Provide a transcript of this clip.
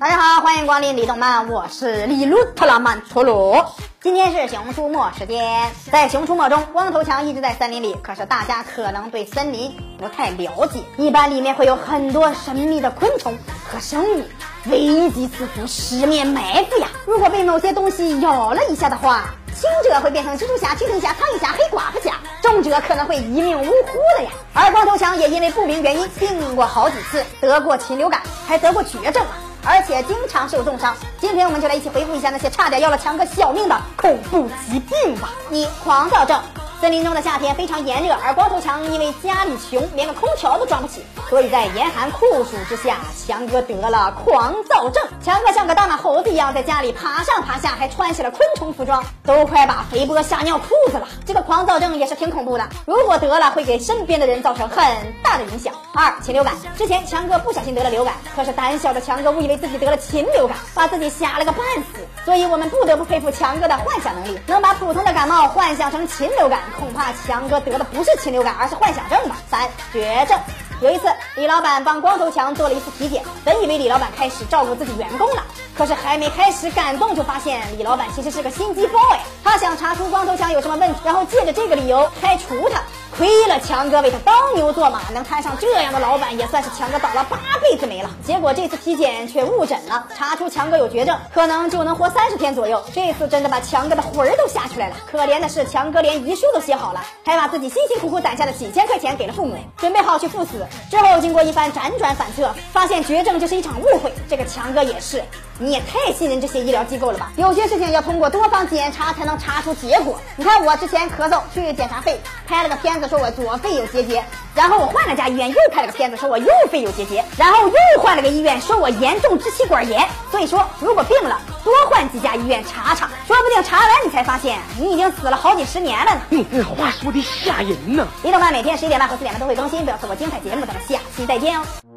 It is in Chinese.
大家好，欢迎光临李动漫，我是李路特拉曼陀罗。今天是熊出没时间，在熊出没中，光头强一直在森林里，可是大家可能对森林不太了解，一般里面会有很多神秘的昆虫和生物，危机四伏，十面埋伏呀！如果被某些东西咬了一下的话，轻者会变成蜘蛛侠、蜻蜓侠、苍蝇侠、黑寡妇侠，重者可能会一命呜呼的呀。而光头强也因为不明原因病过好几次，得过禽流感，还得过绝症啊。而且经常受重伤。今天我们就来一起回顾一下那些差点要了强哥小命的恐怖疾病吧。一、狂躁症。森林中的夏天非常炎热，而光头强因为家里穷，连个空调都装不起，所以在严寒酷暑之下，强哥得了狂躁症。强哥像个大马猴子一样在家里爬上爬下，还穿起了昆虫服装，都快把肥波吓尿裤子了。这个狂躁症也是挺恐怖的，如果得了，会给身边的人造成很大的影响。二、禽流感。之前强哥不小心得了流感，可是胆小的强哥误以为自己得了禽流感，把自己吓了个半死。所以我们不得不佩服强哥的幻想能力，能把普通的感冒幻想成禽流感。恐怕强哥得的不是禽流感，而是幻想症吧。三绝症。有一次，李老板帮光头强做了一次体检，本以为李老板开始照顾自己员工了，可是还没开始感动，就发现李老板其实是个心机 boy。他想查出光头强有什么问题，然后借着这个理由开除他。亏了强哥为他当牛做马，能摊上这样的老板，也算是强哥倒了八辈子霉了。结果这次体检却误诊了，查出强哥有绝症，可能就能活三十天左右。这次真的把强哥的魂儿都吓出来了。可怜的是，强哥连遗书都写好了，还把自己辛辛苦苦攒下的几千块钱给了父母，准备好去赴死。之后经过一番辗转反侧，发现绝症就是一场误会。这个强哥也是，你也太信任这些医疗机构了吧？有些事情要通过多方检查才能查出结果。你看我之前咳嗽去检查肺，拍了个片子。说我左肺有结节，然后我换了家医院又开了个片子，说我右肺有结节，然后又换了个医院，说我严重支气管炎。所以说，如果病了，多换几家医院查查，说不定查完你才发现你已经死了好几十年了呢。你这话说的吓人呢。李动漫每天十一点半和四点半都会更新，不要错过精彩节目，咱们下期再见哦。